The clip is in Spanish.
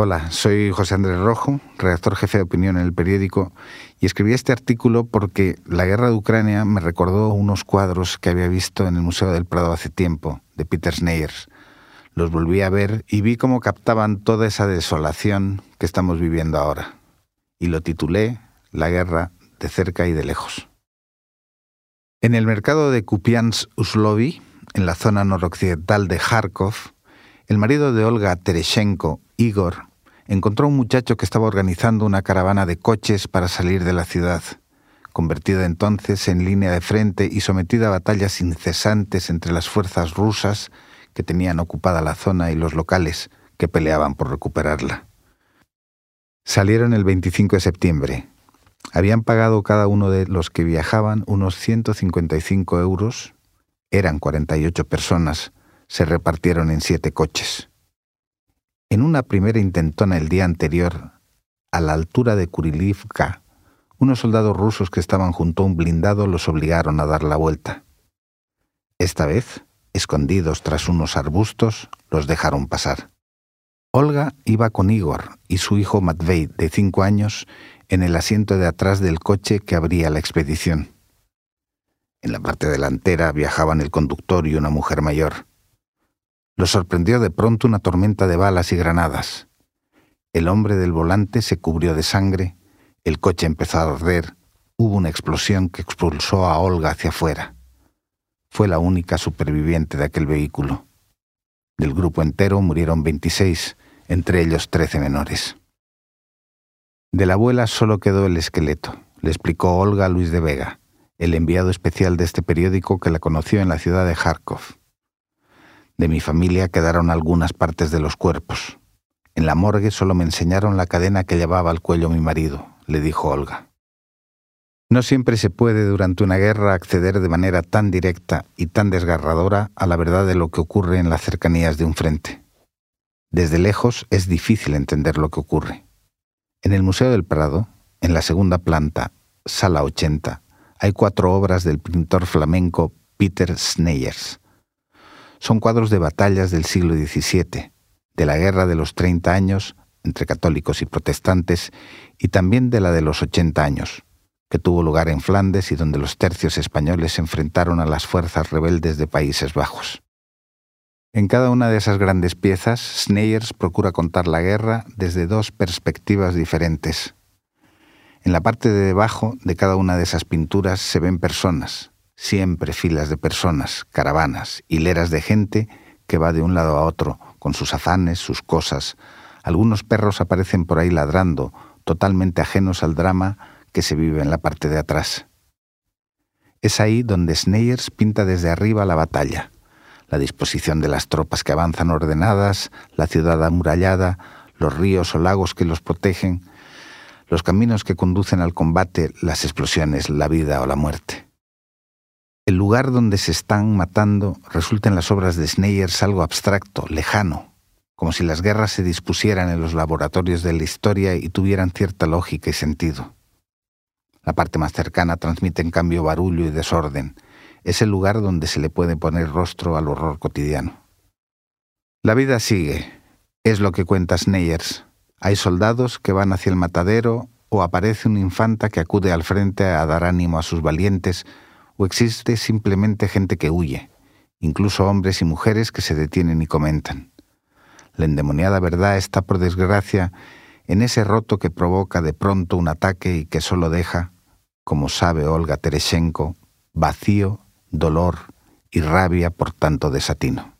Hola, soy José Andrés Rojo, redactor jefe de opinión en el periódico, y escribí este artículo porque la guerra de Ucrania me recordó unos cuadros que había visto en el Museo del Prado hace tiempo, de Peter Sneyers. Los volví a ver y vi cómo captaban toda esa desolación que estamos viviendo ahora. Y lo titulé La guerra de cerca y de lejos. En el mercado de Kupiansk-Uslovi, en la zona noroccidental de Kharkov, el marido de Olga Tereshenko, Igor, encontró un muchacho que estaba organizando una caravana de coches para salir de la ciudad, convertida entonces en línea de frente y sometida a batallas incesantes entre las fuerzas rusas que tenían ocupada la zona y los locales que peleaban por recuperarla. Salieron el 25 de septiembre. Habían pagado cada uno de los que viajaban unos 155 euros. Eran 48 personas. Se repartieron en siete coches. En una primera intentona el día anterior, a la altura de Kurilivka, unos soldados rusos que estaban junto a un blindado los obligaron a dar la vuelta. Esta vez, escondidos tras unos arbustos, los dejaron pasar. Olga iba con Igor y su hijo Matvey, de cinco años, en el asiento de atrás del coche que abría la expedición. En la parte delantera viajaban el conductor y una mujer mayor. Lo sorprendió de pronto una tormenta de balas y granadas. El hombre del volante se cubrió de sangre, el coche empezó a arder, hubo una explosión que expulsó a Olga hacia afuera. Fue la única superviviente de aquel vehículo. Del grupo entero murieron 26, entre ellos 13 menores. De la abuela solo quedó el esqueleto, le explicó Olga Luis de Vega, el enviado especial de este periódico que la conoció en la ciudad de Kharkov. De mi familia quedaron algunas partes de los cuerpos. En la morgue solo me enseñaron la cadena que llevaba al cuello mi marido, le dijo Olga. No siempre se puede durante una guerra acceder de manera tan directa y tan desgarradora a la verdad de lo que ocurre en las cercanías de un frente. Desde lejos es difícil entender lo que ocurre. En el Museo del Prado, en la segunda planta, sala 80, hay cuatro obras del pintor flamenco Peter Sneyers, son cuadros de batallas del siglo XVII, de la Guerra de los Treinta Años entre católicos y protestantes, y también de la de los ochenta años, que tuvo lugar en Flandes y donde los tercios españoles se enfrentaron a las fuerzas rebeldes de Países Bajos. En cada una de esas grandes piezas, Sneyers procura contar la guerra desde dos perspectivas diferentes. En la parte de debajo de cada una de esas pinturas se ven personas, siempre filas de personas, caravanas, hileras de gente que va de un lado a otro, con sus afanes, sus cosas. Algunos perros aparecen por ahí ladrando, totalmente ajenos al drama que se vive en la parte de atrás. Es ahí donde Sneyers pinta desde arriba la batalla, la disposición de las tropas que avanzan ordenadas, la ciudad amurallada, los ríos o lagos que los protegen, los caminos que conducen al combate, las explosiones, la vida o la muerte. El lugar donde se están matando resulta en las obras de Sneyers algo abstracto, lejano, como si las guerras se dispusieran en los laboratorios de la historia y tuvieran cierta lógica y sentido. La parte más cercana transmite en cambio barullo y desorden. Es el lugar donde se le puede poner rostro al horror cotidiano. La vida sigue, es lo que cuenta Sneyers. Hay soldados que van hacia el matadero o aparece una infanta que acude al frente a dar ánimo a sus valientes o existe simplemente gente que huye, incluso hombres y mujeres que se detienen y comentan. La endemoniada verdad está, por desgracia, en ese roto que provoca de pronto un ataque y que solo deja, como sabe Olga Tereshenko, vacío, dolor y rabia por tanto desatino.